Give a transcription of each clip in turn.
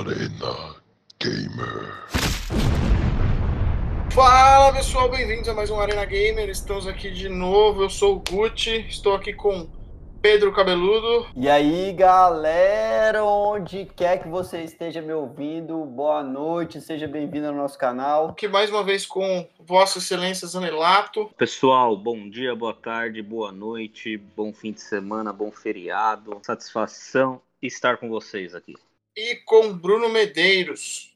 Arena Gamer. Fala pessoal, bem-vindos a mais um Arena Gamer. Estamos aqui de novo. Eu sou o Gucci, estou aqui com Pedro Cabeludo. E aí, galera, onde quer que você esteja me ouvindo, boa noite, seja bem-vindo ao nosso canal. Aqui mais uma vez com Vossa Excelência Zanelato. Pessoal, bom dia, boa tarde, boa noite, bom fim de semana, bom feriado. Satisfação estar com vocês aqui. E com Bruno Medeiros.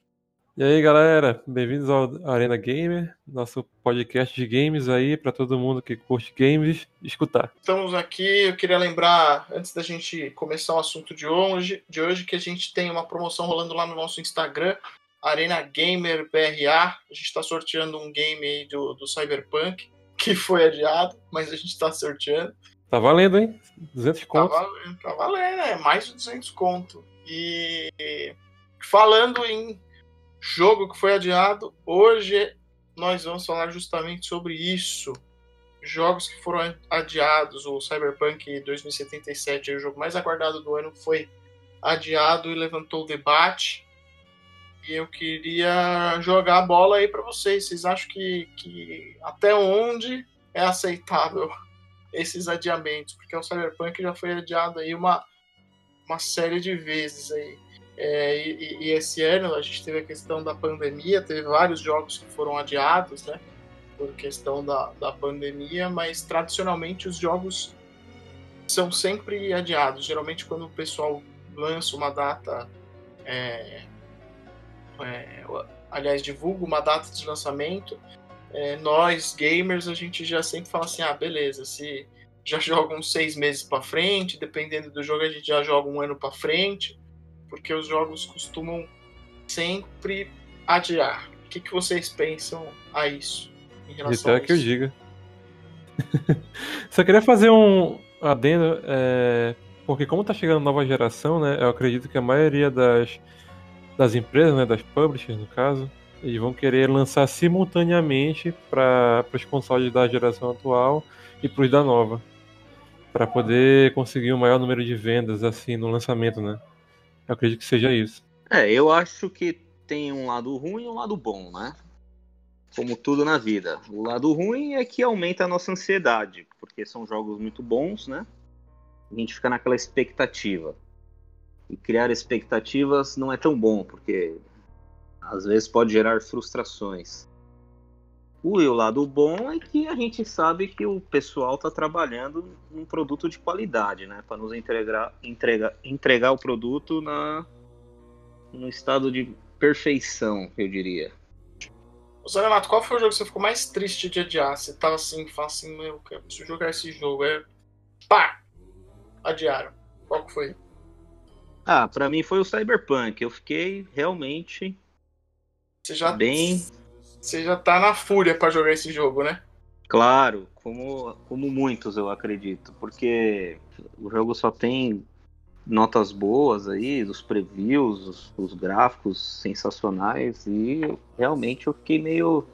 E aí, galera, bem-vindos ao Arena Gamer, nosso podcast de games aí para todo mundo que curte games escutar. Estamos aqui, eu queria lembrar, antes da gente começar o assunto de hoje, de hoje que a gente tem uma promoção rolando lá no nosso Instagram, Arena Gamer BRA. A gente está sorteando um game aí do, do Cyberpunk, que foi adiado, mas a gente está sorteando. Tá valendo, hein? 200 conto. Tá valendo, tá valendo, é mais de 200 conto. E falando em jogo que foi adiado. Hoje nós vamos falar justamente sobre isso. Jogos que foram adiados, o Cyberpunk 2077, o jogo mais aguardado do ano, foi adiado e levantou o debate. E eu queria jogar a bola aí para vocês. Vocês acham que, que até onde é aceitável esses adiamentos? Porque o Cyberpunk já foi adiado aí uma, uma série de vezes aí. É, e, e, esse ano a gente teve a questão da pandemia, teve vários jogos que foram adiados, né? Por questão da, da pandemia, mas tradicionalmente os jogos são sempre adiados. Geralmente quando o pessoal lança uma data, é, é, aliás, divulga uma data de lançamento, é, nós gamers a gente já sempre fala assim, ah, beleza, se já joga uns seis meses para frente, dependendo do jogo a gente já joga um ano para frente porque os jogos costumam sempre adiar. O que, que vocês pensam a isso? Em relação isso é que eu diga. Só queria fazer um adendo, é, porque como está chegando nova geração, né, eu acredito que a maioria das, das empresas, né, das publishers no caso, eles vão querer lançar simultaneamente para os consoles da geração atual e para os da nova, para poder conseguir um maior número de vendas assim no lançamento, né? Eu acredito que seja isso. É, eu acho que tem um lado ruim e um lado bom, né? Como tudo na vida. O lado ruim é que aumenta a nossa ansiedade, porque são jogos muito bons, né? A gente fica naquela expectativa. E criar expectativas não é tão bom, porque às vezes pode gerar frustrações. O, o lado bom é que a gente sabe que o pessoal está trabalhando num produto de qualidade, né? Para nos entregar, entregar, entregar o produto na, no estado de perfeição, eu diria. Zé Renato, qual foi o jogo que você ficou mais triste de adiar? Você tava assim, fala assim, meu, eu preciso jogar esse jogo. Aí, pá! Adiaram. Qual que foi? Ah, para mim foi o Cyberpunk. Eu fiquei realmente você já bem você já tá na fúria para jogar esse jogo, né? Claro, como, como muitos eu acredito, porque o jogo só tem notas boas aí, dos previews, os, os gráficos sensacionais e realmente eu fiquei meio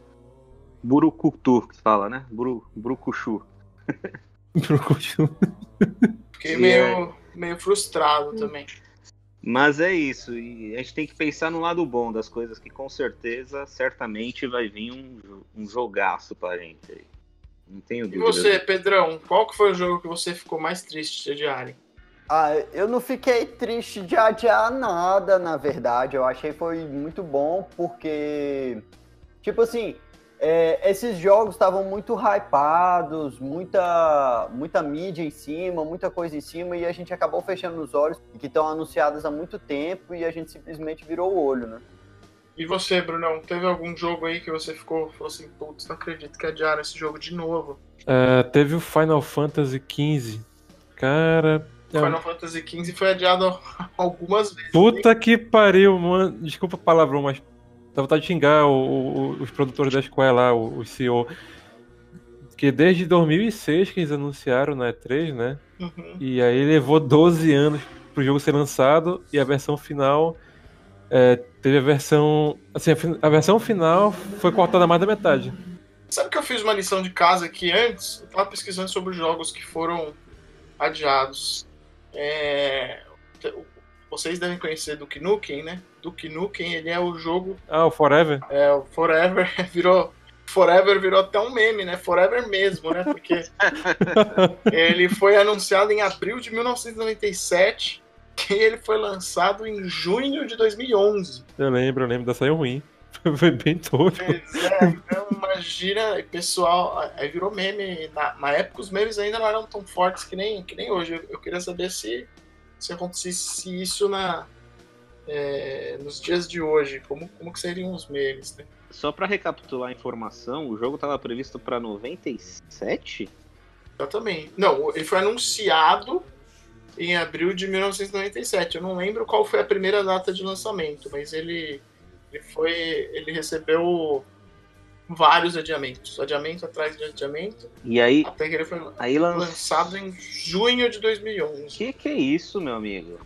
burucutu, que fala, né? Buru, burucuchu. burucuchu. Fiquei meio, meio frustrado também. Mas é isso, e a gente tem que pensar no lado bom das coisas, que com certeza, certamente vai vir um, um jogaço pra gente aí. Não tenho dúvida. E você, Pedrão, qual que foi o jogo que você ficou mais triste de adiar? Ah, eu não fiquei triste de adiar nada, na verdade. Eu achei que foi muito bom, porque, tipo assim, é, esses jogos estavam muito hypados, muita, muita mídia em cima, muita coisa em cima, e a gente acabou fechando os olhos, que estão anunciados há muito tempo, e a gente simplesmente virou o olho, né? E você, Brunão, teve algum jogo aí que você ficou, falou assim, putz, não acredito que adiaram esse jogo de novo? É, teve o Final Fantasy XV. Cara, é Final Fantasy XV foi adiado algumas vezes. Puta hein? que pariu, mano. Desculpa a palavrão, mas Dá vontade de xingar o, o, os produtores da Square lá, o, o CEO. Que desde 2006 que eles anunciaram na E3, né? Uhum. E aí levou 12 anos pro jogo ser lançado e a versão final é, teve a versão. Assim, a, a, versão final foi cortada mais da metade. Sabe que eu fiz uma lição de casa aqui antes? Eu tava pesquisando sobre jogos que foram adiados. É, vocês devem conhecer Duke Nukem, né? Duke Nukem, ele é o jogo... Ah, o Forever? É, o Forever virou... Forever virou até um meme, né? Forever mesmo, né? Porque ele foi anunciado em abril de 1997 e ele foi lançado em junho de 2011. Eu lembro, eu lembro da saiu ruim. Foi bem tosco. Pois é, então imagina, pessoal, aí virou meme. Na, na, época os memes ainda não eram tão fortes que nem, que nem hoje. Eu, eu queria saber se, se acontecesse isso na, é, nos dias de hoje, como, como que seriam os memes, né? Só para recapitular a informação, o jogo estava previsto para 97? Exatamente. Não, ele foi anunciado em abril de 1997. Eu não lembro qual foi a primeira data de lançamento, mas ele, ele foi. ele recebeu vários adiamentos. Adiamento atrás de adiamento. E aí. Até que ele foi aí lançado em junho de 2011. Que que é isso, meu amigo?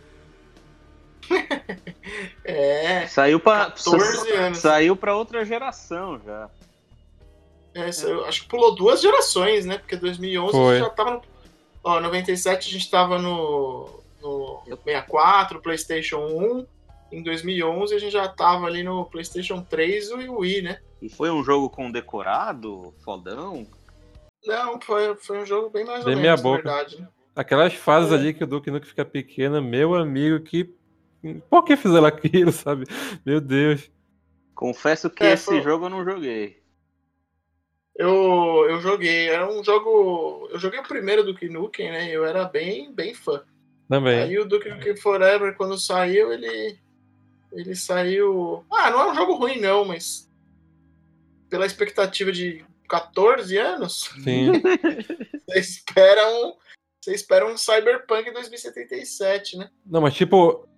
é. Saiu para 14 anos. Saiu para outra geração já. É, é. acho que pulou duas gerações, né? Porque 2011 Foi. já tava no. Ó, 97 a gente tava no, no 64, PlayStation 1. Em 2011 a gente já tava ali no PlayStation 3 e o Wii, né? E foi um jogo com decorado, fodão? Não, foi, foi um jogo bem mais bem ou menos, boca. verdade. Né? Aquelas fases é. ali que o Duke Nukem fica pequena, meu amigo, que por que fizeram aquilo, sabe? Meu Deus. Confesso que é, esse foi... jogo eu não joguei. Eu, eu joguei, era um jogo. Eu joguei o primeiro do Nukem, né? Eu era bem, bem fã. Também. Aí o Duke Nukem Forever, quando saiu, ele. Ele saiu. Ah, não é um jogo ruim, não, mas. Pela expectativa de 14 anos. Sim. você espera um. Você espera um Cyberpunk 2077, né? Não, mas tipo,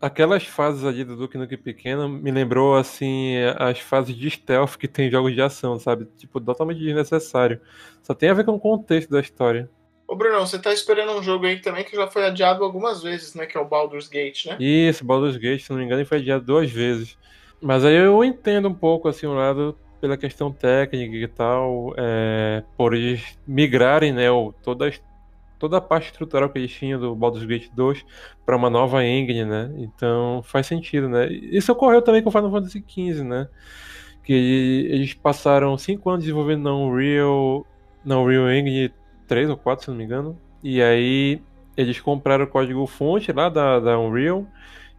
Aquelas fases ali do Duke Nukem pequeno me lembrou, assim, as fases de stealth que tem em jogos de ação, sabe? Tipo, totalmente desnecessário. Só tem a ver com o contexto da história. Ô, Bruno, você tá esperando um jogo aí também que já foi adiado algumas vezes, né? Que é o Baldur's Gate, né? Isso, Baldur's Gate, se não me engano, foi adiado duas vezes. Mas aí eu entendo um pouco, assim, o lado pela questão técnica e tal, é, por eles migrarem, né, toda a toda a parte estrutural que eles tinham do Baldur's Gate 2 para uma nova engine, né? Então faz sentido, né? Isso ocorreu também com Final Fantasy XV, né? Que eles passaram 5 anos desenvolvendo na Unreal, na Unreal Engine 3 ou 4, se não me engano. E aí eles compraram o código fonte lá da, da Unreal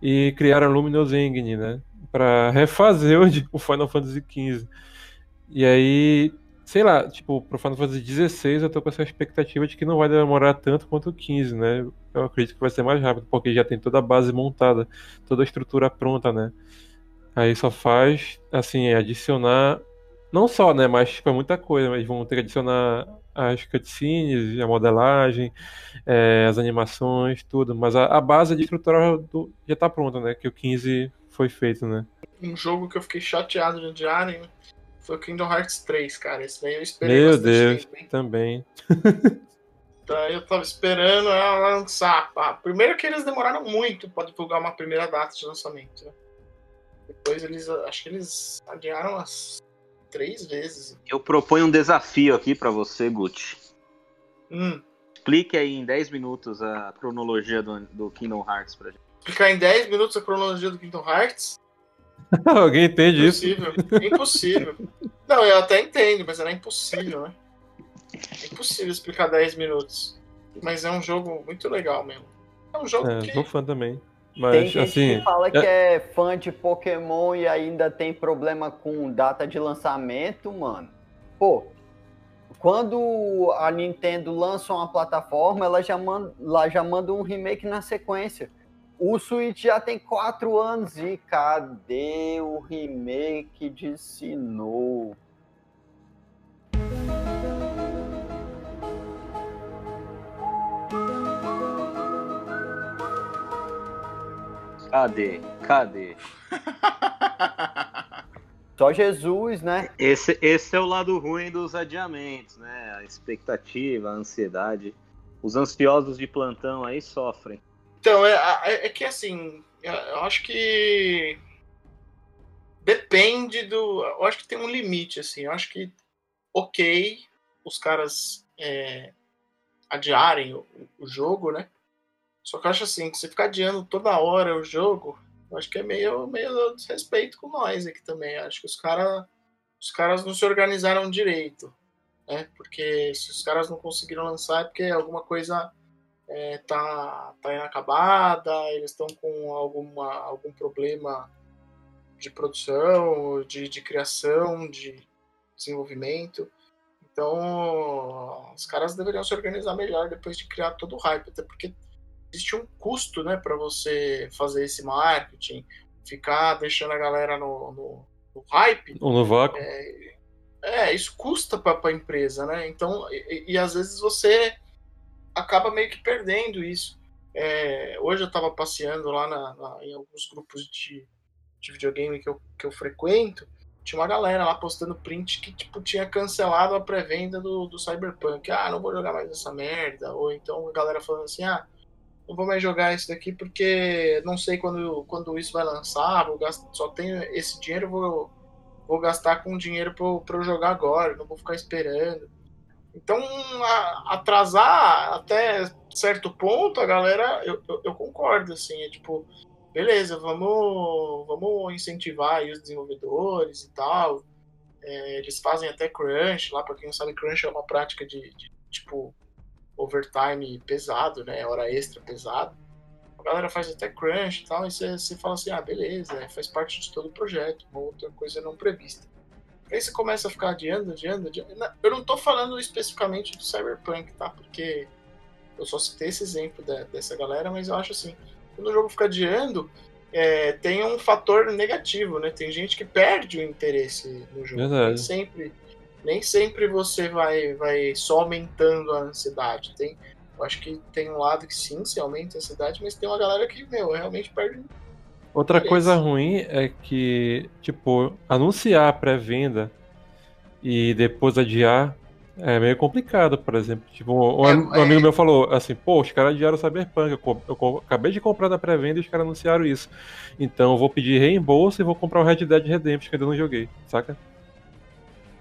e criaram a Luminous Engine, né? Para refazer o Final Fantasy XV. E aí sei lá, tipo, pro Final Fantasy XVI eu tô com essa expectativa de que não vai demorar tanto quanto o 15, né? Eu acredito que vai ser mais rápido, porque já tem toda a base montada, toda a estrutura pronta, né? Aí só faz, assim, adicionar, não só, né, mas tipo, é muita coisa, mas vão ter que adicionar as cutscenes, a modelagem, é, as animações, tudo, mas a, a base de estrutura do, já tá pronta, né? Que o 15 foi feito, né? Um jogo que eu fiquei chateado de adiarem, foi o Kingdom Hearts 3, cara. Esse daí eu esperei Meu Deus, tempo, também. Daí eu tava esperando ela lançar. Pá. Primeiro que eles demoraram muito para divulgar uma primeira data de lançamento. Né? Depois eles, acho que eles adiaram as três vezes. Eu proponho um desafio aqui para você, Gucci. Hum. Explique aí em 10 minutos a cronologia do, do Kingdom Hearts pra gente. Explicar em 10 minutos a cronologia do Kingdom Hearts? Alguém entende impossível. isso? Impossível. Não, eu até entendo, mas era impossível, né? É impossível explicar 10 minutos. Mas é um jogo muito legal mesmo. É um jogo é, que... sou fã também. Mas, tem gente assim, que fala é... que é fã de Pokémon e ainda tem problema com data de lançamento, mano. Pô, quando a Nintendo lança uma plataforma, ela já manda, ela já manda um remake na sequência. O Switch já tem quatro anos e cadê o remake de Sinnoh? Cadê? Cadê? Só Jesus, né? Esse, esse é o lado ruim dos adiamentos, né? A expectativa, a ansiedade. Os ansiosos de plantão aí sofrem. Então, é, é, é que assim, eu acho que depende do. Eu acho que tem um limite, assim. Eu acho que, ok, os caras é, adiarem o, o jogo, né? Só que eu acho assim, que você ficar adiando toda hora o jogo, eu acho que é meio, meio desrespeito com nós aqui também. Eu acho que os, cara, os caras não se organizaram direito, né? Porque se os caras não conseguiram lançar é porque alguma coisa é, tá, tá inacabada, eles estão com alguma, algum problema de produção, de, de criação, de desenvolvimento. Então, os caras deveriam se organizar melhor depois de criar todo o hype, até porque existe um custo, né, para você fazer esse marketing, ficar deixando a galera no, no, no hype. Ou no vácuo. É, é isso custa para a empresa, né? Então, e, e, às vezes você acaba meio que perdendo isso. É, hoje eu estava passeando lá na, na, em alguns grupos de, de videogame que eu, que eu frequento, tinha uma galera lá postando print que tipo, tinha cancelado a pré-venda do, do Cyberpunk. Ah, não vou jogar mais essa merda. Ou então a galera falando assim, ah, não vou mais jogar isso daqui porque não sei quando, quando isso vai lançar, vou gastar, só tenho esse dinheiro, vou, vou gastar com dinheiro para eu jogar agora, não vou ficar esperando. Então, a, atrasar até certo ponto, a galera, eu, eu, eu, concordo, assim, é tipo, beleza, vamos, vamos incentivar os desenvolvedores e tal. É, eles fazem até crunch, lá para quem não sabe, crunch é uma prática de, de tipo, overtime pesado, né? Hora extra pesado. A galera faz até crunch e tal, e você fala assim, ah, beleza, é, faz parte de todo o projeto, uma outra coisa não prevista. Aí você começa a ficar adiando, adiando, adiando. Eu não tô falando especificamente do Cyberpunk, tá? Porque eu só citei esse exemplo da, dessa galera, mas eu acho assim, quando o jogo fica adiando, é, tem um fator negativo, né? Tem gente que perde o interesse no jogo. Verdade. Nem sempre nem sempre você vai, vai só aumentando a ansiedade. Tem, eu acho que tem um lado que sim, se aumenta a ansiedade, mas tem uma galera que, meu, realmente perde. Outra coisa ruim é que, tipo, anunciar a pré-venda e depois adiar é meio complicado, por exemplo. Tipo, um, é, um amigo é... meu falou assim, pô, os caras adiaram o Cyberpunk, eu, eu, acabei de comprar da pré-venda e os caras anunciaram isso. Então eu vou pedir reembolso e vou comprar o Red Dead Redemption que eu ainda não joguei, saca?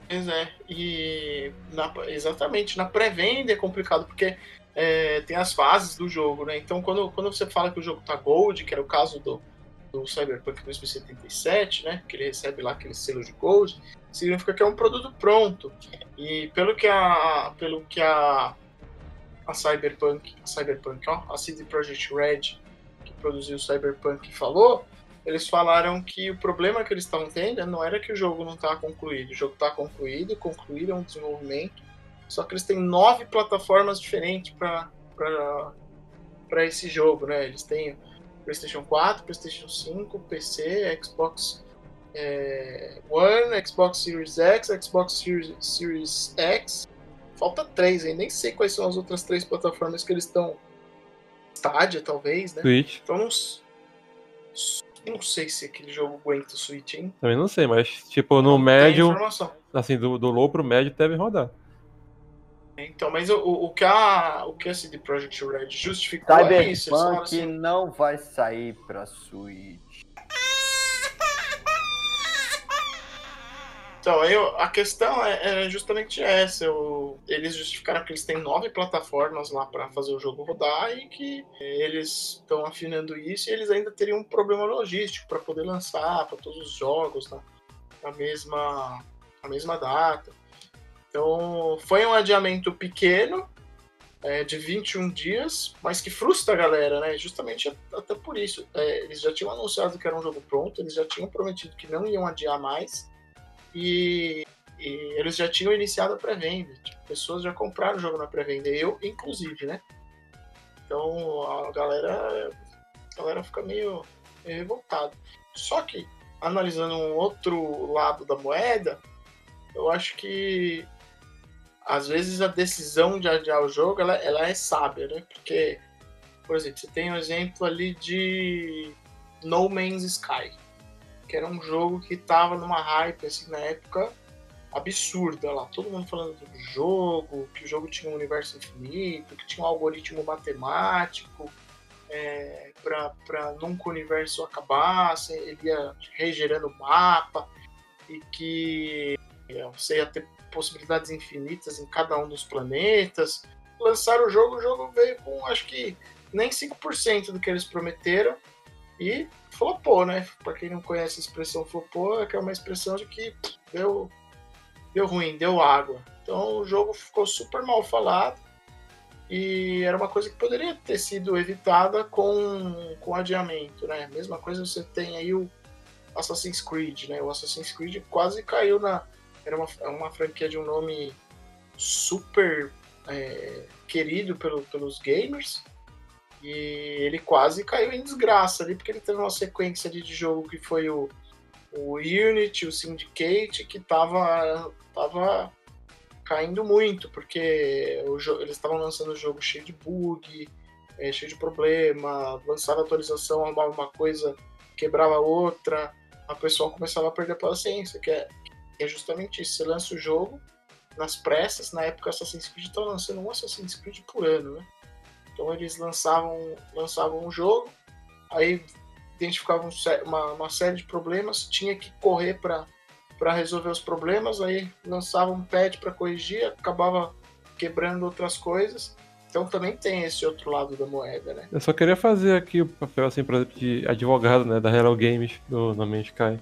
Pois é, e na, exatamente, na pré-venda é complicado, porque é, tem as fases do jogo, né? Então quando, quando você fala que o jogo tá Gold, que era o caso do, do Cyberpunk 2077, né? Que ele recebe lá aquele selo de Gold, significa que é um produto pronto. E pelo que a. Pelo que a. A Cyberpunk, a Cyberpunk, ó, a CD Projekt Red, que produziu o Cyberpunk, falou, eles falaram que o problema que eles estavam tendo não era que o jogo não estava concluído. O jogo está concluído, concluíram o desenvolvimento, só que eles têm nove plataformas diferentes para esse jogo, né? Eles têm PlayStation 4, PlayStation 5, PC, Xbox é, One, Xbox Series X, Xbox Series, Series X. Falta três, aí nem sei quais são as outras três plataformas que eles estão. Stadia, talvez, né? Switch. Então não não sei se aquele jogo aguenta o Switch, hein? Também não sei, mas tipo, no não médio. Assim, do, do low pro médio deve rodar. Então, mas o, o, que a, o que a CD Projekt Red justificou Cyberpunk é isso. Assim, não vai sair pra Switch. Então, eu, a questão é, é justamente essa. Eu, eles justificaram que eles têm nove plataformas lá para fazer o jogo rodar e que eles estão afinando isso e eles ainda teriam um problema logístico para poder lançar para todos os jogos na, na, mesma, na mesma data. Então, foi um adiamento pequeno, é, de 21 dias, mas que frustra a galera, né? Justamente até por isso. É, eles já tinham anunciado que era um jogo pronto, eles já tinham prometido que não iam adiar mais e, e eles já tinham iniciado a pré-venda. Tipo, pessoas já compraram o jogo na pré-venda, eu inclusive, né? Então a galera, a galera fica meio, meio revoltada. Só que, analisando um outro lado da moeda, eu acho que às vezes a decisão de adiar o jogo ela, ela é sábia, né? Porque, por exemplo, você tem um exemplo ali de No Man's Sky que era um jogo que tava numa hype, assim, na época absurda lá. Todo mundo falando do jogo, que o jogo tinha um universo infinito, que tinha um algoritmo matemático é, para nunca o universo acabasse, ele ia regerando o mapa e que você ia ter possibilidades infinitas em cada um dos planetas lançaram o jogo, o jogo veio com acho que nem 5% do que eles prometeram e flopou, né? Pra quem não conhece a expressão flopou, é que é uma expressão de que deu, deu ruim, deu água. Então o jogo ficou super mal falado e era uma coisa que poderia ter sido evitada com, com adiamento, né? Mesma coisa você tem aí o Assassin's Creed, né? O Assassin's Creed quase caiu na. Era uma, uma franquia de um nome super é, querido pelo, pelos gamers. E ele quase caiu em desgraça ali, porque ele teve uma sequência de jogo que foi o, o Unity, o Syndicate, que tava, tava caindo muito, porque eles estavam lançando o jogo cheio de bug, é, cheio de problema, lançava atualização, arrumava uma coisa, quebrava outra, a pessoa começava a perder a paciência, que é, que é justamente isso. Você lança o jogo nas pressas, na época Assassin's Creed estava lançando um Assassin's Creed por ano, né? Então eles lançavam, lançavam um jogo, aí identificavam uma, uma série de problemas, tinha que correr para para resolver os problemas, aí lançava um patch para corrigir, acabava quebrando outras coisas. Então também tem esse outro lado da moeda, né? Eu só queria fazer aqui o papel, assim, exemplo, de advogado, né, da Hello Games, do No Sky.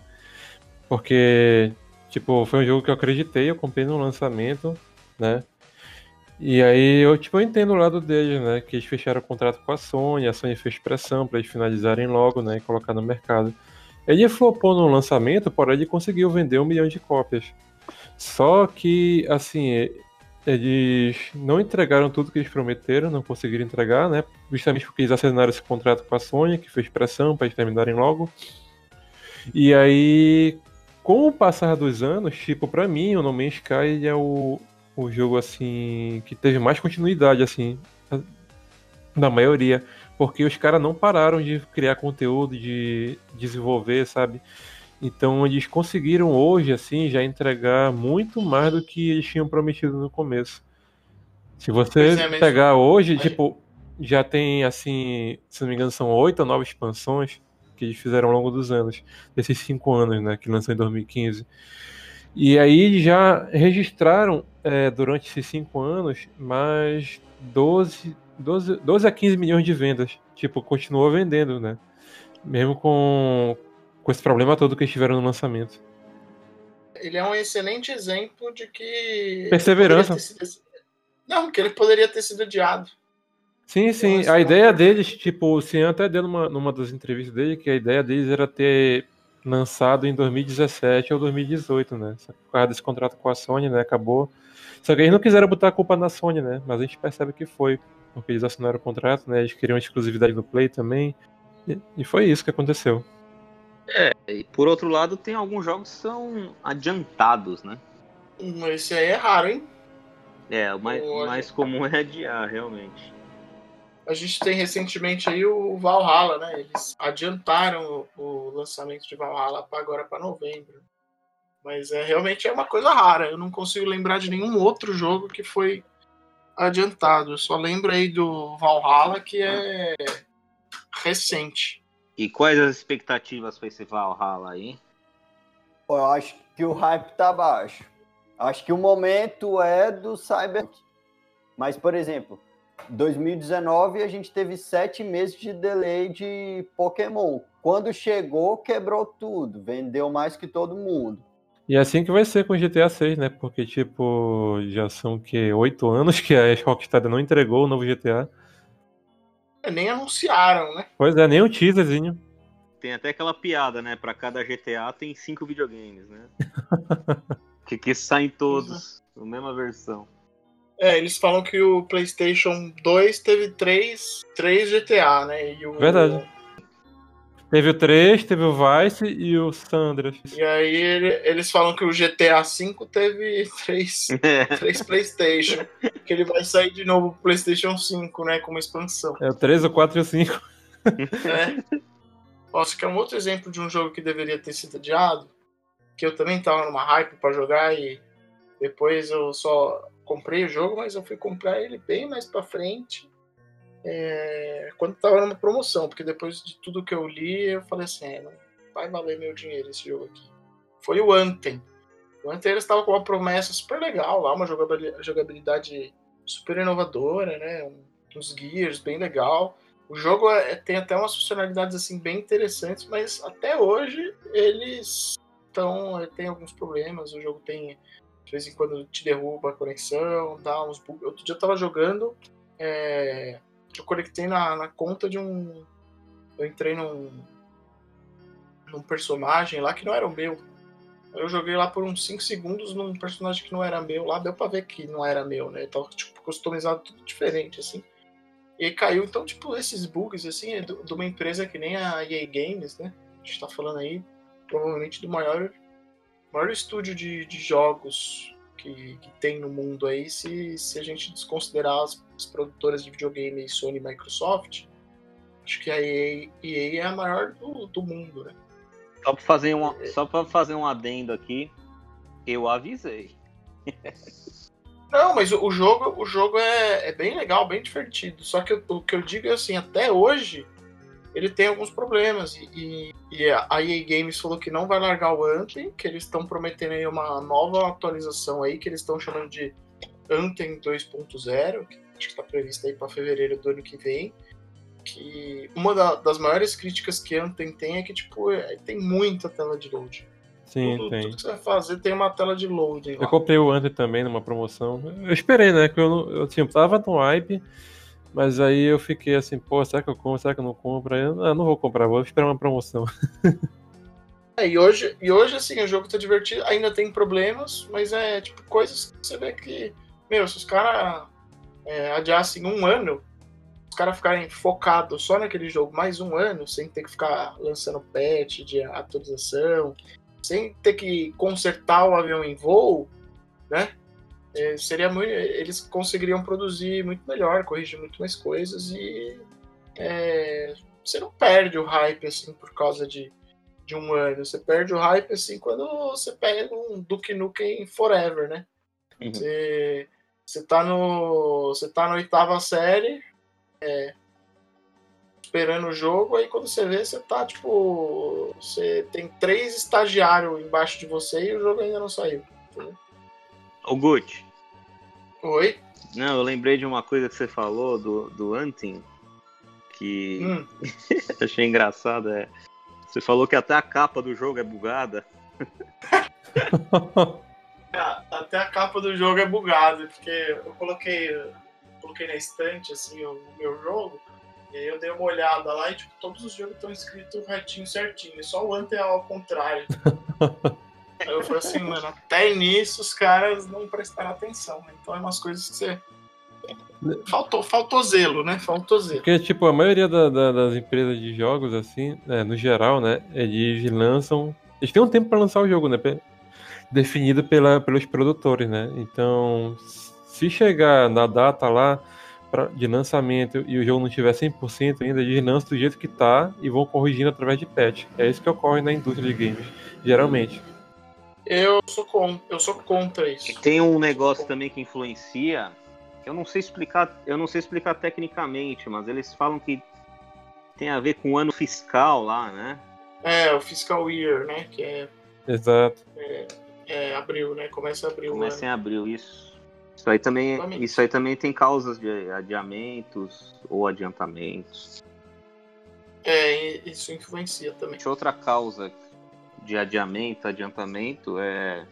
Porque, tipo, foi um jogo que eu acreditei, eu comprei no lançamento, né? E aí eu, tipo, eu entendo o lado deles, né? Que eles fecharam o contrato com a Sony, a Sony fez pressão para eles finalizarem logo, né? E colocar no mercado. Ele flopou no lançamento, porém ele conseguiu vender um milhão de cópias. Só que, assim, eles não entregaram tudo que eles prometeram, não conseguiram entregar, né? Justamente porque eles assinaram esse contrato com a Sony, que fez pressão para eles terminarem logo. E aí, com o passar dos anos, tipo, para mim, o No Man's Sky é o, o jogo, assim, que teve mais continuidade, assim, da maioria porque os caras não pararam de criar conteúdo, de desenvolver, sabe? Então eles conseguiram hoje, assim, já entregar muito mais do que eles tinham prometido no começo. Se você é, pegar hoje, tipo, já tem, assim, se não me engano, são oito ou nove expansões que eles fizeram ao longo dos anos, desses cinco anos, né, que lançou em 2015. E aí já registraram, é, durante esses cinco anos, mais 12, 12, 12 a 15 milhões de vendas. Tipo, continuou vendendo, né? Mesmo com, com esse problema todo que eles tiveram no lançamento. Ele é um excelente exemplo de que. Perseverança. Sido... Não, que ele poderia ter sido adiado. Sim, sim. A ideia deles, tipo, o Cian até deu numa, numa das entrevistas dele que a ideia deles era ter lançado em 2017 ou 2018, né? Por causa desse contrato com a Sony, né? Acabou. Só que eles não quiseram botar a culpa na Sony, né? Mas a gente percebe que foi porque eles assinaram o contrato, né? Eles queriam exclusividade no Play também. E, e foi isso que aconteceu. É, e por outro lado, tem alguns jogos que são adiantados, né? Esse aí é raro, hein? É, o mais, o mais comum é adiar, realmente. A gente tem recentemente aí o Valhalla, né? Eles adiantaram o, o lançamento de Valhalla para agora para novembro. Mas é realmente é uma coisa rara. Eu não consigo lembrar de nenhum outro jogo que foi adiantado. Eu só lembro aí do Valhalla, que é recente. E quais as expectativas para esse Valhalla aí? Eu acho que o hype tá baixo. Acho que o momento é do Cyber. Mas, por exemplo, 2019 a gente teve sete meses de delay de Pokémon. Quando chegou, quebrou tudo, vendeu mais que todo mundo. E é assim que vai ser com o GTA 6, né? Porque, tipo, já são que oito anos que a Rockstar não entregou o novo GTA. É, nem anunciaram, né? Pois é, nem um teaserzinho. Tem até aquela piada, né? Pra cada GTA tem cinco videogames, né? que, que saem todos, na mesma versão. É, eles falam que o PlayStation 2 teve três, três GTA, né? E o, Verdade. Teve o 3, teve o Vice e o Sandras. E aí ele, eles falam que o GTA V teve três, três Playstation. Que ele vai sair de novo pro Playstation 5, né? Como expansão. É o 3, o 4 e o 5. É. Acho que é um outro exemplo de um jogo que deveria ter sido adiado. Que eu também tava numa hype para jogar e depois eu só comprei o jogo, mas eu fui comprar ele bem mais para frente é, quando estava numa promoção, porque depois de tudo que eu li, eu falei assim, é, não vai valer meu dinheiro esse jogo aqui. Foi o Anthem. O Anthem estava com uma promessa super legal lá, uma jogabilidade super inovadora, né? Uns gears bem legal. O jogo é, tem até umas funcionalidades assim bem interessantes, mas até hoje eles estão tem alguns problemas. O jogo tem de vez em quando te derruba a conexão, dá uns bugs. Outro dia eu tava jogando, é, eu conectei na, na conta de um, eu entrei num num personagem lá que não era o meu. Eu joguei lá por uns 5 segundos num personagem que não era meu lá, deu pra ver que não era meu, né? Tava tipo, customizado tudo diferente, assim. E caiu, então, tipo, esses bugs, assim, é de uma empresa que nem a EA Games, né? A gente tá falando aí, provavelmente, do maior, maior estúdio de, de jogos que, que tem no mundo aí, se, se a gente desconsiderar as, as produtoras de videogame Sony e Microsoft, acho que a EA, EA é a maior do, do mundo, né? Só pra fazer um, só pra fazer um adendo aqui, eu avisei. Não, mas o jogo, o jogo é, é bem legal, bem divertido. Só que o que eu digo é assim, até hoje ele tem alguns problemas. E, e a EA Games falou que não vai largar o Anthem, que eles estão prometendo aí uma nova atualização aí, que eles estão chamando de Anthem 2.0, que acho que está prevista aí para fevereiro do ano que vem. Que uma da, das maiores críticas que Anthem tem é que, tipo, é, tem muita tela de load. Sim, tudo, tem. tudo que você vai fazer tem uma tela de loading. Eu lá. comprei o Anthem também numa promoção. Eu esperei, né? Que eu, não- eu tipo, tava no hype, mas aí eu fiquei assim, pô, será que eu compro? Será que eu não compro? Aí eu ah, não vou comprar, vou esperar uma promoção. É, e hoje, e hoje, assim, o jogo tá divertido, ainda tem problemas, mas é tipo coisas que você vê que, meu, se os caras é, adiassem um ano, os caras ficarem focados só naquele jogo mais um ano, sem ter que ficar lançando patch de atualização, sem ter que consertar o avião em voo, né? É, seria muito, eles conseguiriam produzir muito melhor, corrigir muito mais coisas e é, você não perde o hype assim por causa de de um ano. Você perde o hype assim quando você pega um Duke Nukem Forever, né? Uhum. Você, você tá no. Você tá na oitava série, é, esperando o jogo, aí quando você vê, você tá tipo. Você tem três estagiários embaixo de você e o jogo ainda não saiu. Ô, Gucci, Oi? não, eu lembrei de uma coisa que você falou do, do Anthem, que Hum, achei engraçado. É, você falou que até a capa do jogo é bugada. a- até a capa do jogo é bugada, porque eu coloquei, eu coloquei na estante assim o meu jogo, e aí eu dei uma olhada lá e tipo, todos os jogos estão escritos retinho, certinho, só o Ante é ao contrário. eu falei assim, mano, até nisso os caras não prestaram atenção, né? Então é umas coisas que você. Faltou, faltou zelo, né? Faltou zelo. Porque, tipo, a maioria da- da- das empresas de jogos, assim, né, no geral, né, eles lançam. Eles têm um tempo pra lançar o jogo, né? Definido pela, pelos produtores, né? Então, se chegar na data lá pra- de lançamento e o jogo não tiver 100% ainda, eles lançam do jeito que tá e vão corrigindo através de patch. É isso que ocorre na indústria de games, geralmente. Eu sou, con eu sou contra E isso. tem um negócio também que influencia, que eu não sei explicar, eu não sei explicar tecnicamente, mas eles falam que tem a ver com o ano fiscal lá, né? É, o Fiscal Year, né? Que é, Exato. é abril, né? Começa abril. Começa né? em abril, isso. Isso aí também, Exatamente. isso aí também tem causas de adiamentos ou adiantamentos. É, isso influencia também. Outra causa de adiamento, adiantamento é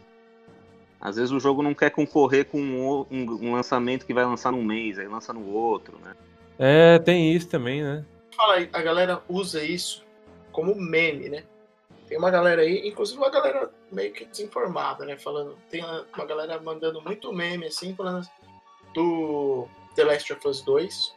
às vezes o jogo não quer concorrer com um, um- um lançamento que vai lançar num mês, aí lança no outro, né? É, tem isso também, né? Fala aí, a galera usa isso como meme, né? Tem uma galera aí, inclusive uma galera meio que desinformada, né? Falando, tem uma uma galera mandando muito meme assim, falando do The Last of Us 2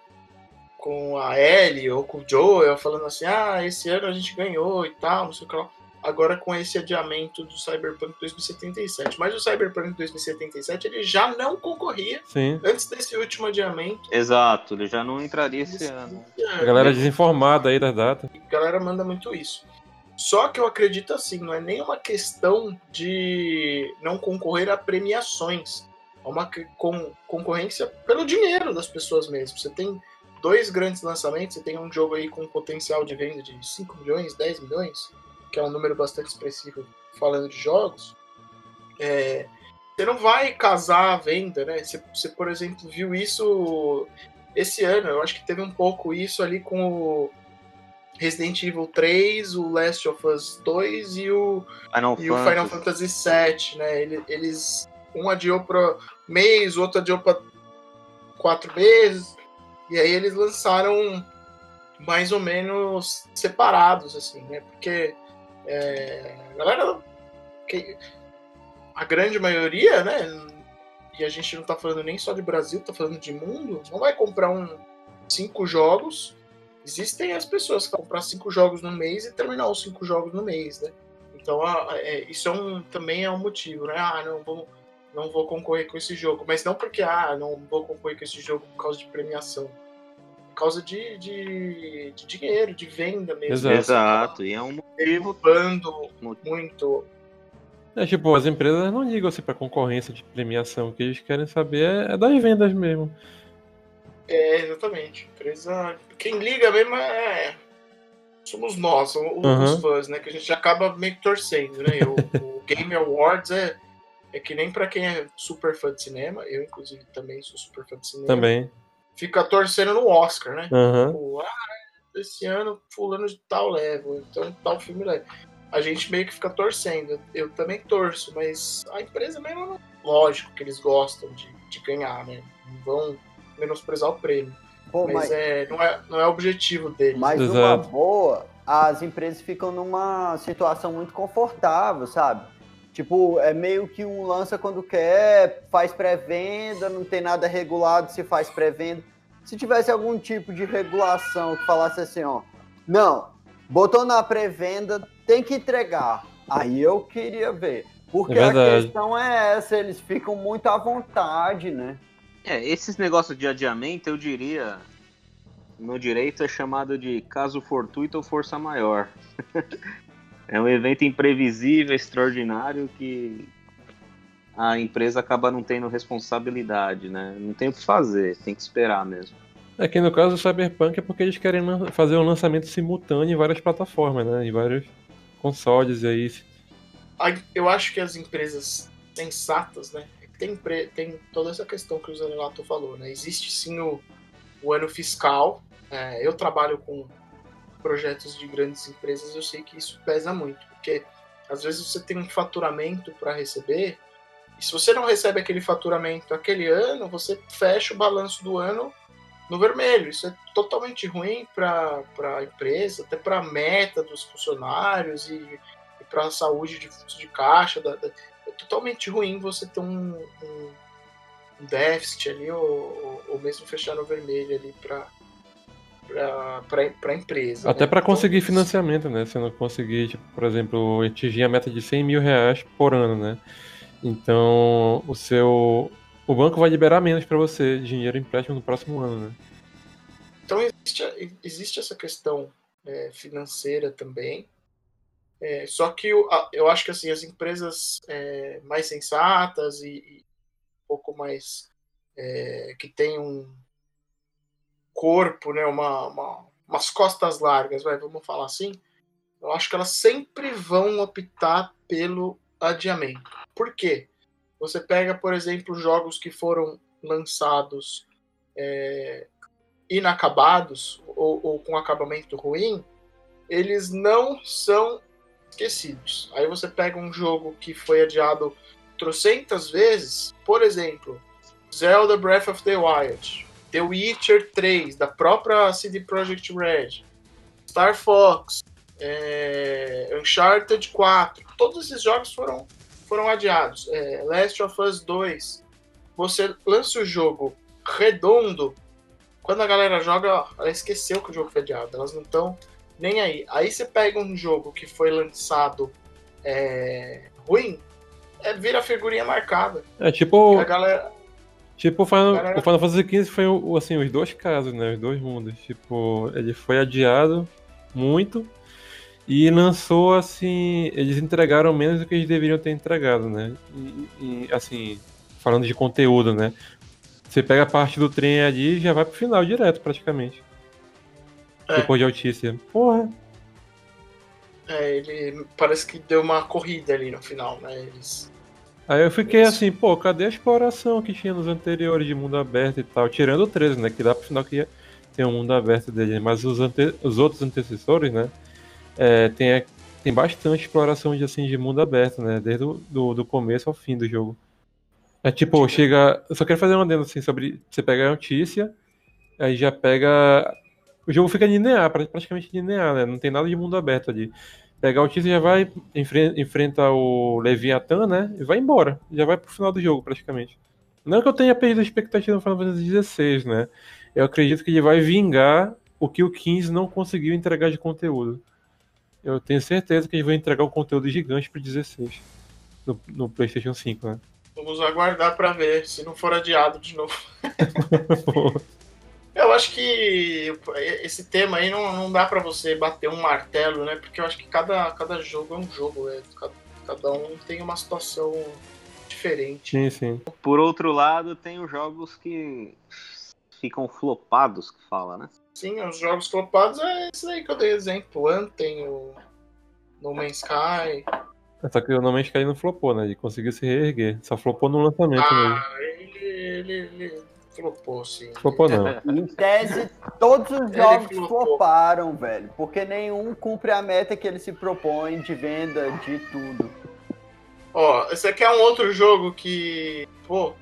com a Ellie ou com o Joel falando assim: "Ah, esse ano a gente ganhou e tal, não sei o que lá". Agora com esse adiamento do Cyberpunk 2077. Mas o Cyberpunk 2077 ele já não concorria Sim. antes desse último adiamento. Exato, ele já não entraria esse ano. A galera desinformada aí das datas. A galera manda muito isso. Só que eu acredito assim, não é nem uma questão de não concorrer a premiações. É uma con- concorrência pelo dinheiro das pessoas mesmo. Você tem dois grandes lançamentos, você tem um jogo aí com potencial de venda de 5 milhões, 10 milhões, que é um número bastante expressivo falando de jogos. É, você não vai casar a venda, né? Você, você, por exemplo, viu isso esse ano. Eu acho que teve um pouco isso ali com o Resident Evil 3, o Last of Us 2 e o Final, e o Final Fantasy VII, né? Eles um adiou para mês, o outro adiou para quatro meses, e aí eles lançaram mais ou menos separados, assim, né? Porque é, galera, a grande maioria, né? E a gente não tá falando nem só de Brasil, tá falando de mundo, não vai comprar um cinco jogos. Existem as pessoas que vão comprar cinco jogos no mês e terminar os cinco jogos no mês, né? Então, é, isso é um, também é um motivo, né? Ah, não vou, não vou concorrer com esse jogo. Mas não porque, ah, não vou concorrer com esse jogo por causa de premiação causa de, de, de dinheiro, de venda mesmo. Exato. Exato. E é um motivo. Derrubando muito. É tipo, as empresas não ligam assim pra concorrência de premiação. O que eles querem saber é, é das vendas mesmo. É, exatamente. Empresa. Quem liga mesmo é. Somos nós, os, uhum. os fãs, né? Que a gente acaba meio que torcendo, né? O, o Game Awards é, é que nem pra quem é super fã de cinema. Eu, inclusive, também sou super fã de cinema. Também fica torcendo no Oscar, né? Uhum. Tipo, ah, esse ano fulano de tal level, então tal filme leva. A gente meio que fica torcendo. Eu também torço, mas a empresa mesmo, lógico que eles gostam de, de ganhar, né? Não vão menosprezar o prêmio. Pô, mas, mas, É, não, é, não é o objetivo deles. Mas Exato. uma boa, as empresas ficam numa situação muito confortável, sabe? Tipo, é meio que um lança quando quer, faz pré-venda, não tem nada regulado se faz pré-venda. Se tivesse algum tipo de regulação que falasse assim, ó, não, botou na pré-venda, tem que entregar. Aí eu queria ver. Porque é a questão é essa, eles ficam muito à vontade, né? É, esses negócios de adiamento, eu diria, no direito é chamado de caso fortuito ou força maior. É um evento imprevisível, extraordinário que a empresa acaba não tendo responsabilidade, né? Não tem o que fazer, tem que esperar mesmo. Aqui no caso do Cyberpunk é porque eles querem fazer um lançamento simultâneo em várias plataformas, né? Em vários consoles e aí. Eu acho que as empresas sensatas, né? Tem, tem toda essa questão que o Zanelato falou, né? Existe sim o, o ano fiscal. É, eu trabalho com projetos de grandes empresas, eu sei que isso pesa muito, porque às vezes você tem um faturamento para receber, e se você não recebe aquele faturamento aquele ano, você fecha o balanço do ano no vermelho. Isso é totalmente ruim para a empresa, até para a meta dos funcionários e, e para a saúde de de caixa. Da, da, é totalmente ruim você ter um, um, um déficit ali ou, ou, mesmo fechar no vermelho ali para para a empresa. Até né? para então, conseguir financiamento, né? Se não conseguir, tipo, por exemplo, atingir a meta de 100 mil reais por ano, né? Então, o seu. O banco vai liberar menos para você dinheiro empréstimo no próximo ano, né? Então, existe, existe essa questão é, financeira também. É, só que eu, eu acho que assim, as empresas é, mais sensatas e, e, um pouco mais. É, que têm um, corpo, né, uma, uma, umas costas largas, vai, vamos falar assim, eu acho que elas sempre vão optar pelo adiamento. Por quê? Você pega, por exemplo, jogos que foram lançados é, inacabados ou, ou, com acabamento ruim, eles não são esquecidos. Aí você pega um jogo que foi adiado trocentas vezes, por exemplo, Zelda Breath of the Wild. The Witcher 3, da própria CD Projekt Red, Star Fox, é, Uncharted 4, todos esses jogos foram, foram adiados. É, Last of Us 2, você lança o jogo redondo, quando a galera joga, ela esqueceu que o jogo foi adiado, elas não estão nem aí. Aí você pega um jogo que foi lançado é, ruim, é, vira figurinha marcada. É tipo. A galera, Tipo, o Final, o Final Fantasy XV foi assim, os dois casos, né? Os dois mundos. Tipo, ele foi adiado muito e lançou assim. Eles entregaram menos do que eles deveriam ter entregado, né? E, e assim, falando de conteúdo, né? Você pega a parte do trem ali e já vai pro final direto, praticamente. É. Depois de Altícia. Porra. É, ele parece que deu uma corrida ali no final, né? Eles Aí eu fiquei assim, pô, cadê a exploração que tinha nos anteriores de mundo aberto e tal? Tirando o 13, né? Que dá pro final que tem um mundo aberto dele. Mas os, ante... os outros antecessores, né? É, tem, tem bastante exploração de, assim, de mundo aberto, né? Desde o do, do começo ao fim do jogo. É tipo, chega. Eu só quero fazer um adendo assim sobre. Você pega a notícia, aí já pega. O jogo fica linear, praticamente linear, né? Não tem nada de mundo aberto ali. Pega a notícia já vai, enfre enfrenta o Leviathan, né? E vai embora. Já vai pro final do jogo, praticamente. Não que eu tenha perdido a expectativa no Final Fantasy XVI, né? Eu acredito que ele vai vingar o que o 15 não conseguiu entregar de conteúdo. Eu tenho certeza que ele vai entregar um conteúdo gigante pro 16. No, no PlayStation 5, né? Vamos aguardar para ver, se não for adiado de novo. eu acho que esse tema aí não, não dá para você bater um martelo, né? Porque eu acho que cada, cada jogo é um jogo, né? cada, cada um tem uma situação diferente. Sim, sim. Por outro lado, tem os jogos que ficam flopados, que fala, né? Sim, os jogos flopados é esse aí que eu dei exemplo. Anthem, o No Man's Sky. Só que o No Man's Sky não flopou, né? Ele conseguiu se reerguer. Só flopou no lançamento ah, mesmo. Ele, ele, ele flopou, sim. Flopou não. em tese, todos os jogos floparam, velho. Porque nenhum cumpre a meta que ele se propõe de venda de tudo. Ó, esse aqui é um outro jogo que, pô,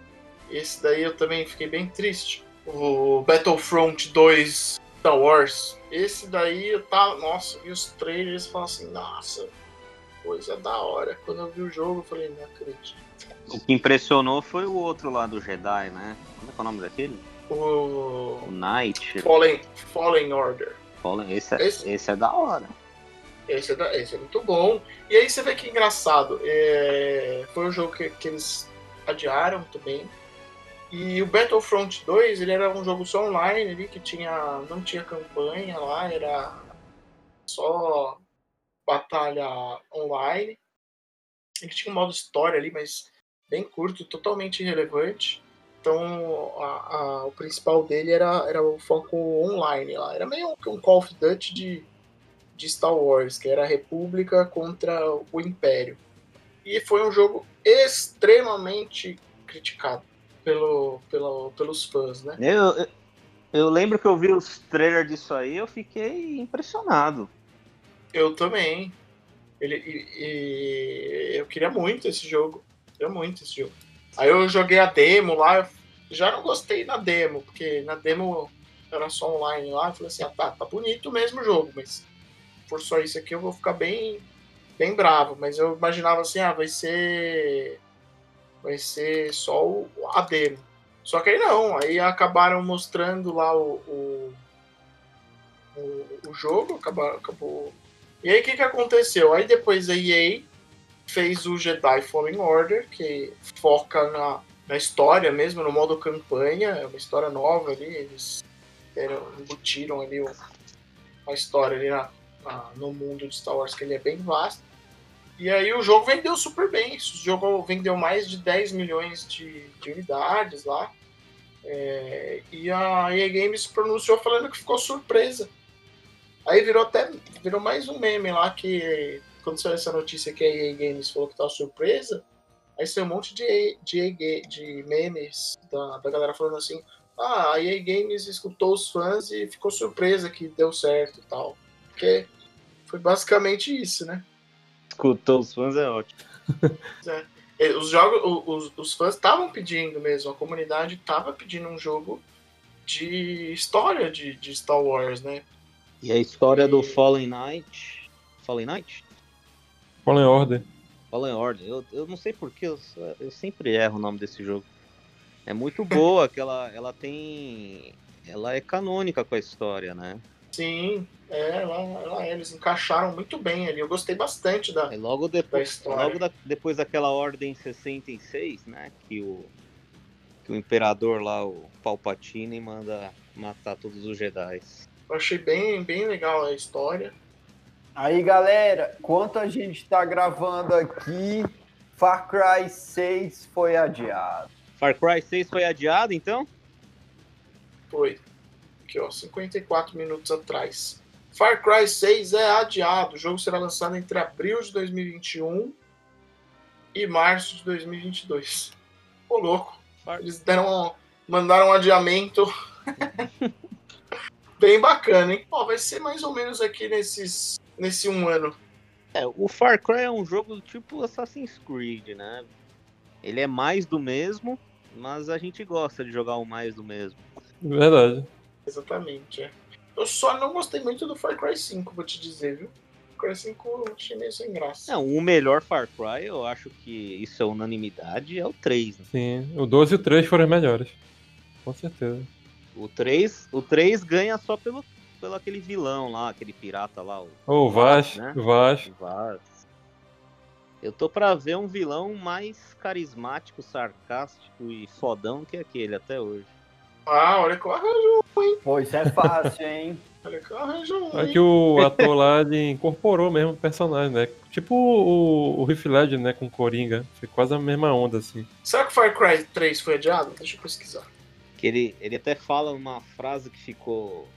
esse daí eu também fiquei bem triste. O Battlefront 2 Star Wars. Esse daí tá, nossa, vi os trailers e assim, nossa, coisa da hora. Quando eu vi o jogo, eu falei, não acredito. O que impressionou foi o outro lá do Jedi, né? Como é que é o nome daquele? O. O Knight. Fallen, Fallen Order. Fallen, esse, é, esse... esse é da hora. Esse é, da, esse é muito bom. E aí você vê que engraçado. É... Foi um jogo que, que eles adiaram bem. E o Battlefront 2, ele era um jogo só online ali, que tinha, não tinha campanha lá, era só batalha online. Ele tinha um modo história ali, mas bem curto, totalmente irrelevante. Então, a, a, o principal dele era, era o foco online lá. Era meio um, um Call of Duty de, de Star Wars, que era a República contra o Império. E foi um jogo extremamente criticado pelo, pelo, pelos fãs, né? Eu, eu, eu lembro que eu vi os trailers disso aí eu fiquei impressionado. Eu também. Ele, e, eu queria muito esse jogo. Queria muito esse jogo. Aí eu joguei a demo lá, já não gostei na demo, porque na demo era só online lá, eu falei assim, ah, tá, tá bonito mesmo o jogo, mas por só isso aqui eu vou ficar bem, bem bravo. Mas eu imaginava assim, ah, vai ser. Vai ser só o, a demo. Só que aí não, aí acabaram mostrando lá o, o, o, o jogo, acabou, acabou e aí o que, que aconteceu? Aí depois a EA fez o Jedi Fallen Order, que foca na, na história mesmo, no modo campanha, é uma história nova ali, eles deram, embutiram ali uma história ali na, na, no mundo de Star Wars, que ele é bem vasto. E aí o jogo vendeu super bem, o jogo vendeu mais de 10 milhões de, de unidades lá. É, e a EA Games pronunciou falando que ficou surpresa Aí virou até virou mais um meme lá que quando saiu essa notícia que a EA Games falou que tá surpresa, aí saiu um monte de, de, de memes da, da galera falando assim: ah, a EA Games escutou os fãs e ficou surpresa que deu certo e tal. Porque foi basicamente isso, né? Escutou os fãs é ótimo. É. Os, jogos, os, os fãs estavam pedindo mesmo, a comunidade estava pedindo um jogo de história de, de Star Wars, né? E a história do Fallen Knight. Fallen Knight? Fallen Order. Fallen Order. Eu, eu não sei porquê, eu, eu sempre erro o nome desse jogo. É muito boa, que ela, ela tem. Ela é canônica com a história, né? Sim, é, ela, ela, eles encaixaram muito bem ali. Eu gostei bastante da, é logo depois, da história. Logo da, depois daquela Ordem 66, né? Que o, que o Imperador lá, o Palpatine, manda matar todos os Jedi. Eu achei bem, bem legal a história. Aí, galera, enquanto a gente está gravando aqui, Far Cry 6 foi adiado. Far Cry 6 foi adiado, então? Foi. Aqui, ó, 54 minutos atrás. Far Cry 6 é adiado. O jogo será lançado entre abril de 2021 e março de 2022. Ô, louco. Eles deram, mandaram um adiamento bem bacana, hein? Ó, vai ser mais ou menos aqui nesses, nesse um ano. É, o Far Cry é um jogo tipo Assassin's Creed, né? Ele é mais do mesmo, mas a gente gosta de jogar o mais do mesmo. Verdade. Exatamente, é. Eu só não gostei muito do Far Cry 5, vou te dizer, viu? Far Cry 5 eu achei meio sem graça. Não, o melhor Far Cry, eu acho que isso é unanimidade, é o 3. Né? Sim, o 12 e o 3 foram os melhores. Com certeza. O 3, o 3 ganha só pelo, pelo aquele vilão lá, aquele pirata lá. O, o Vaz, né? Vaz. Vaz. Eu tô pra ver um vilão mais carismático, sarcástico e fodão que aquele até hoje. Ah, olha que eu arranjo um, hein? Pô, isso é fácil, hein? Olha que eu arranjo um, É que o ator lá incorporou mesmo o personagem, né? Tipo o, o Heath Ledger, né? Com Coringa. Foi quase a mesma onda, assim. Será que o Far Cry 3 foi adiado? Deixa eu pesquisar. Que ele, ele até fala uma frase que ficou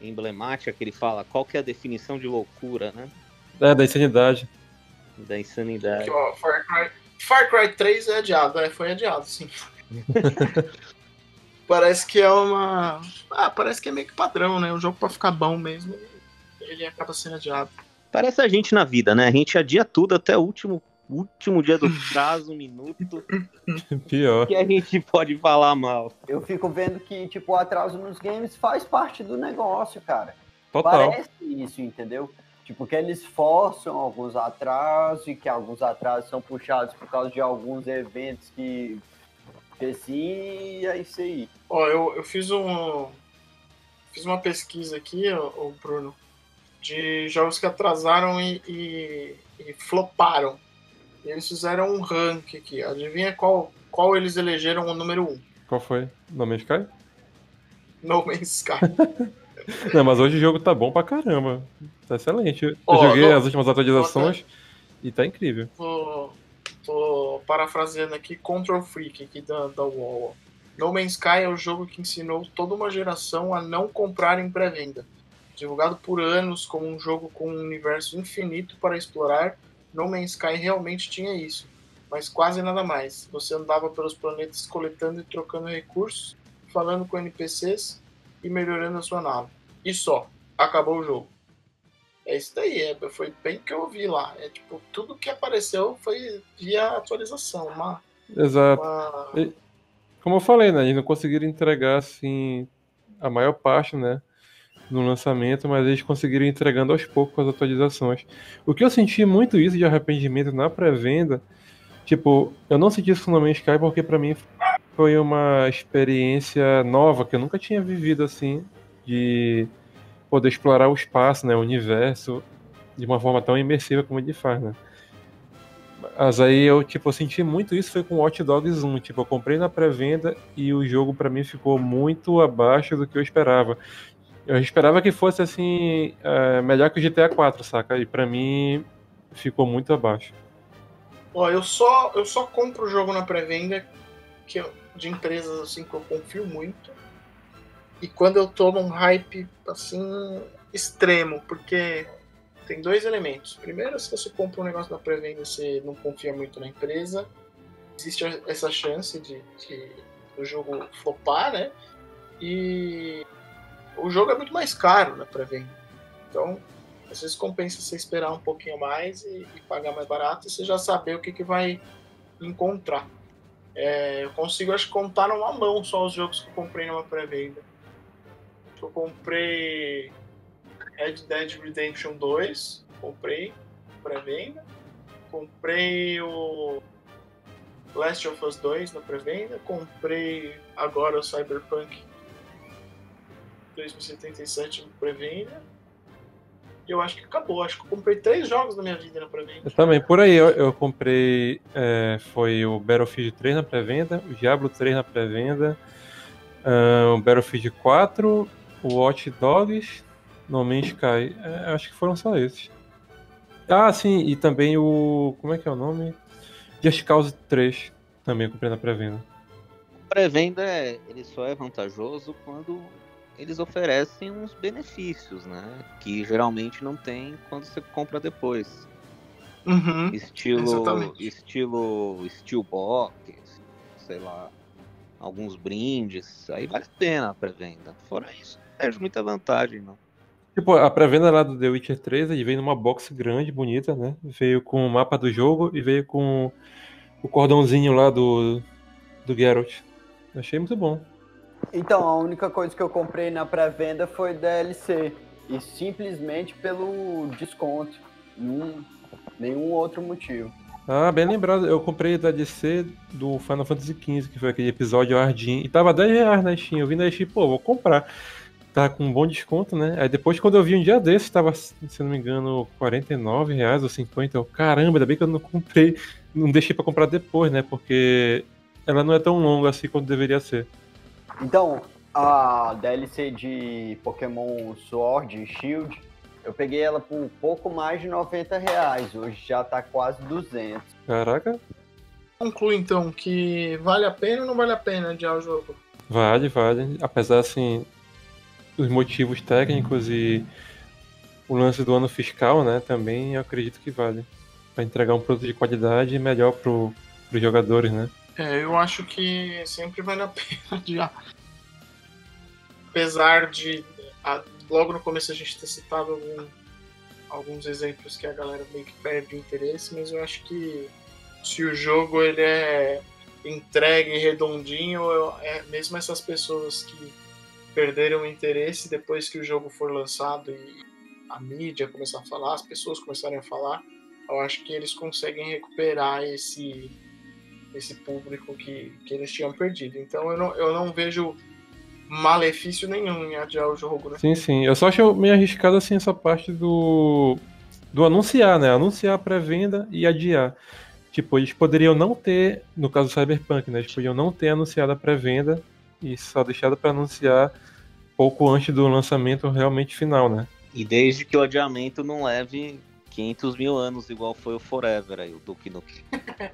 emblemática, que ele fala qual que é a definição de loucura, né? É, da insanidade. Da insanidade. Aqui, ó, Far Cry, Far Cry 3 é adiado, é, foi adiado, sim. parece que é uma. Ah, parece que é meio que padrão, né? O jogo pra ficar bom mesmo, ele acaba sendo adiado. Parece a gente na vida, né? A gente adia tudo até o último, último dia do prazo, minuto, Pior. que a gente pode falar mal. Eu fico vendo que, tipo, o atraso nos games faz parte do negócio, cara. Total. Parece isso, entendeu? Tipo, que eles forçam alguns atrasos e que alguns atrasos são puxados por causa de alguns eventos que. que assim, é isso aí. Ó, eu, eu fiz um. Fiz uma pesquisa aqui, ô, Bruno, de jogos que atrasaram e, e, e floparam. E eles fizeram um rank aqui. Adivinha qual, qual eles elegeram o número 1? Qual foi? No Man's Sky? No Man's Sky. Não, mas hoje o jogo tá bom pra caramba. Tá excelente. Eu Ó, joguei no- as últimas atualizações e tá incrível. Tô, tô parafraseando aqui Control Freak aqui da, da ó. No Man's Sky é o jogo que ensinou toda uma geração a não comprar em pré-venda. Divulgado por anos como um jogo com um universo infinito para explorar, No Man's Sky realmente tinha isso, mas quase nada mais. Você andava pelos planetas coletando e trocando recursos, falando com NPCs e melhorando a sua nave. E só, acabou o jogo. É isso daí, é, foi bem que eu vi lá. É tipo, tudo que apareceu foi via atualização, uma, Exato. uma E- Como eu falei, né? Eles não conseguiram entregar, assim, a maior parte, né? No lançamento, mas eles conseguiram ir entregando aos poucos as atualizações. O que eu senti muito isso de arrependimento na pré-venda, tipo, eu não senti isso no Man's Sky porque pra mim foi uma experiência nova que eu nunca tinha vivido assim, de poder explorar o espaço, né? O universo de uma forma tão imersiva como ele faz, né? Mas aí eu, tipo, senti muito isso foi com Watch Dogs 1. Tipo, eu comprei na pré-venda e o jogo pra mim ficou muito abaixo do que eu esperava. Eu esperava que fosse, assim, é, melhor que o GTA 4, saca? E pra mim ficou muito abaixo. Ó, eu só, eu só compro o jogo na pré-venda que eu- de empresas assim que eu confio muito. E quando eu tomo um hype assim extremo, porque tem dois elementos. Primeiro, se você compra um negócio na pré-venda você não confia muito na empresa, existe essa chance de, de o jogo flopar, né? E o jogo é muito mais caro na pré-venda. Então, às vezes compensa você esperar um pouquinho mais e, e pagar mais barato e você já saber o que, que vai encontrar. É, eu consigo, acho, contar numa mão só os jogos que eu comprei numa pré-venda. Eu comprei Red Dead Redemption 2, comprei pré-venda. Comprei o Last of Us 2 na pré-venda. Comprei agora o Cyberpunk 2077 na pré-venda. E eu acho que acabou. Acho que eu comprei três jogos na minha vida na pré-venda. Eu também, por aí eu, eu comprei. é, foi o Battlefield 3 na pré-venda, o Diablo 3 na pré-venda, ah, o Battlefield 4, o Watch Dogs, No Man's Sky. É, acho que foram só esses. Ah, sim, e também o. Como é que é o nome? Just Cause 3 também comprei na pré-venda. Pré-venda é- ele só é vantajoso quando eles oferecem uns benefícios, né? Que geralmente não tem quando você compra depois. Uhum. Estilo, Exatamente. estilo Steelbox, sei lá, alguns brindes. Aí vale a pena a pré-venda. Fora isso, não perde muita vantagem, não. Tipo, a pré-venda lá do The Witcher 3, ele veio numa box grande, bonita, né? Veio com o mapa do jogo e veio com o cordãozinho lá do, do Geralt. Achei muito bom. Então, a única coisa que eu comprei na pré-venda foi DLC. E simplesmente pelo desconto. Nenhum, nenhum outro motivo. Ah, bem lembrado. Eu comprei da DC do Final Fantasy XV, que foi aquele episódio Ardim. E tava 10 reais na Steam. Eu vi na Steam, pô, vou comprar. Tá com um bom desconto, né? Aí depois, quando eu vi um dia desse, tava, se não me engano, 49 reais ou 50. Eu, caramba, ainda bem que eu não comprei. Não deixei pra comprar depois, né? Porque ela não é tão longa assim quanto deveria ser. Então, a DLC de Pokémon Sword e Shield, eu peguei ela por um pouco mais de 90 reais. Hoje já tá quase 200. Caraca, Conclui então que vale a pena ou não vale a pena adiar o jogo? vale, vale. Apesar, assim, dos motivos técnicos e o lance do ano fiscal, né? Também eu acredito que vale. Pra entregar um produto de qualidade melhor pro, pros jogadores, né? É, eu acho que sempre vale a pena adiar. Apesar de a- logo no começo a gente ter citado algum- alguns exemplos que a galera meio que perde o interesse, mas eu acho que se o jogo ele é entregue redondinho, eu- é, mesmo essas pessoas que perderam o interesse depois que o jogo for lançado e a mídia começar a falar, as pessoas começarem a falar, eu acho que eles conseguem recuperar esse esse público que, que eles tinham perdido. Então eu não, eu não vejo malefício nenhum em adiar o jogo, né? Sim, sim. Eu só acho meio arriscado, assim, essa parte do... Do anunciar, né? Anunciar a pré-venda e adiar. Tipo, eles poderiam não ter, no caso do Cyberpunk, né? Eles podiam não ter anunciado a pré-venda e só deixado pra anunciar pouco antes do lançamento realmente final, né? E desde que o adiamento não leve 500 mil anos, igual foi o Forever aí, o Duke Nukem.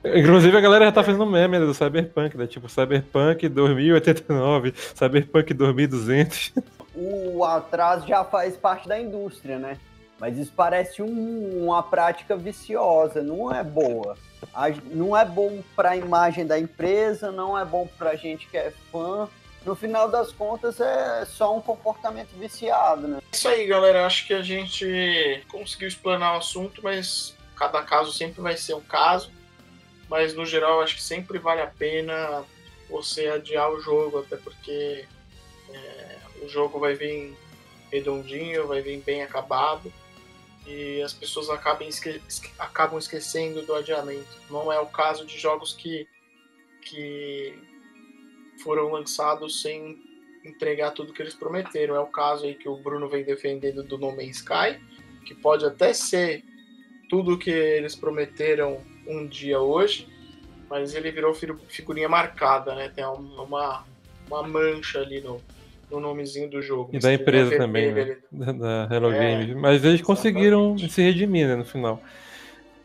Inclusive a galera já tá fazendo meme né, do Cyberpunk, né? Tipo, Cyberpunk 2089, Cyberpunk 2200. O atraso já faz parte da indústria, né? Mas isso parece um- uma prática viciosa, não é boa. A- não é bom para a imagem da empresa, não é bom para a gente que é fã. No final das contas, é só um comportamento viciado, né? É isso aí, galera. Acho que a gente conseguiu explanar o assunto, mas cada caso sempre vai ser um caso. Mas no geral, acho que sempre vale a pena você adiar o jogo, até porque é, o jogo vai vir redondinho, vai vir bem acabado. E as pessoas acabam, esque- acabam esquecendo do adiamento. Não é o caso de jogos que, que foram lançados sem entregar tudo que eles prometeram. É o caso aí que o Bruno vem defendendo do No Man's Sky, que pode até ser tudo que eles prometeram um dia hoje, mas ele virou fi- figurinha marcada, né? Tem uma, uma mancha ali no, no nomezinho do jogo. E da empresa também, né? Da, da Hello É, Games. Mas eles conseguiram exatamente. se redimir, né, no final.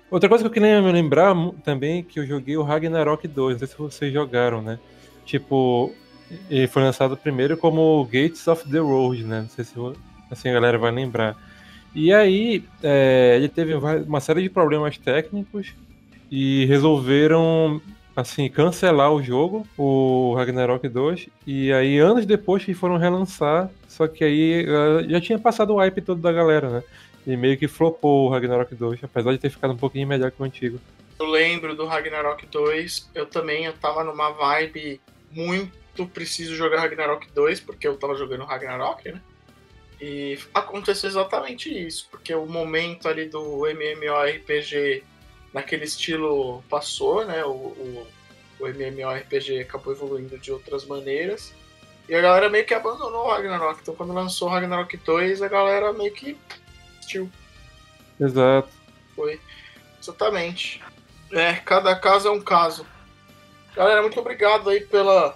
Outra coisa que eu queria me lembrar também é que eu joguei o Ragnarok 2, não sei se vocês jogaram, né? Tipo, ele foi lançado primeiro como Gates of the Road, né? Não sei se assim, a galera vai lembrar. E aí, é, ele teve uma série de problemas técnicos e resolveram, assim, cancelar o jogo, o Ragnarok 2. E aí, anos depois que foram relançar, só que aí eh, já tinha passado o hype todo da galera, né? E meio que flopou o Ragnarok 2, apesar de ter ficado um pouquinho melhor que o antigo. Eu lembro do Ragnarok 2, eu também eu tava numa vibe muito preciso jogar Ragnarok 2, porque eu tava jogando Ragnarok, né? E aconteceu exatamente isso, porque o momento ali do MMORPG naquele estilo passou, né? O, o, o MMORPG acabou evoluindo de outras maneiras. E a galera meio que abandonou o Ragnarok. Então quando lançou o Ragnarok 2, a galera meio que assistiu. Exato. Foi. Exatamente. É, cada caso é um caso. Galera, muito obrigado aí pela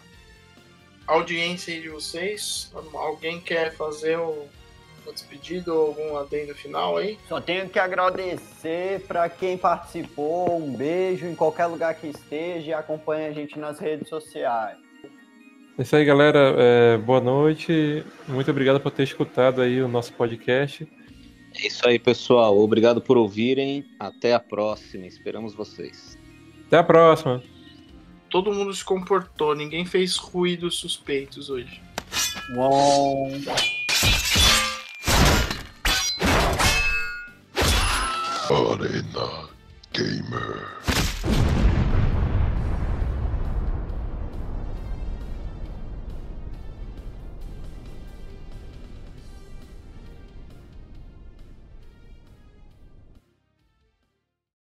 audiência aí de vocês. Alguém quer fazer um- uma despedida ou algum adendo final aí? Só tenho que agradecer para quem participou. Um beijo em qualquer lugar que esteja e acompanhe a gente nas redes sociais. É isso aí, galera. É, boa noite. Muito obrigado por ter escutado aí o nosso podcast. É isso aí, pessoal. Obrigado por ouvirem. Até a próxima. Esperamos vocês. Até a próxima. Todo mundo se comportou, ninguém fez ruídos suspeitos hoje. Bom. Arena Gamer.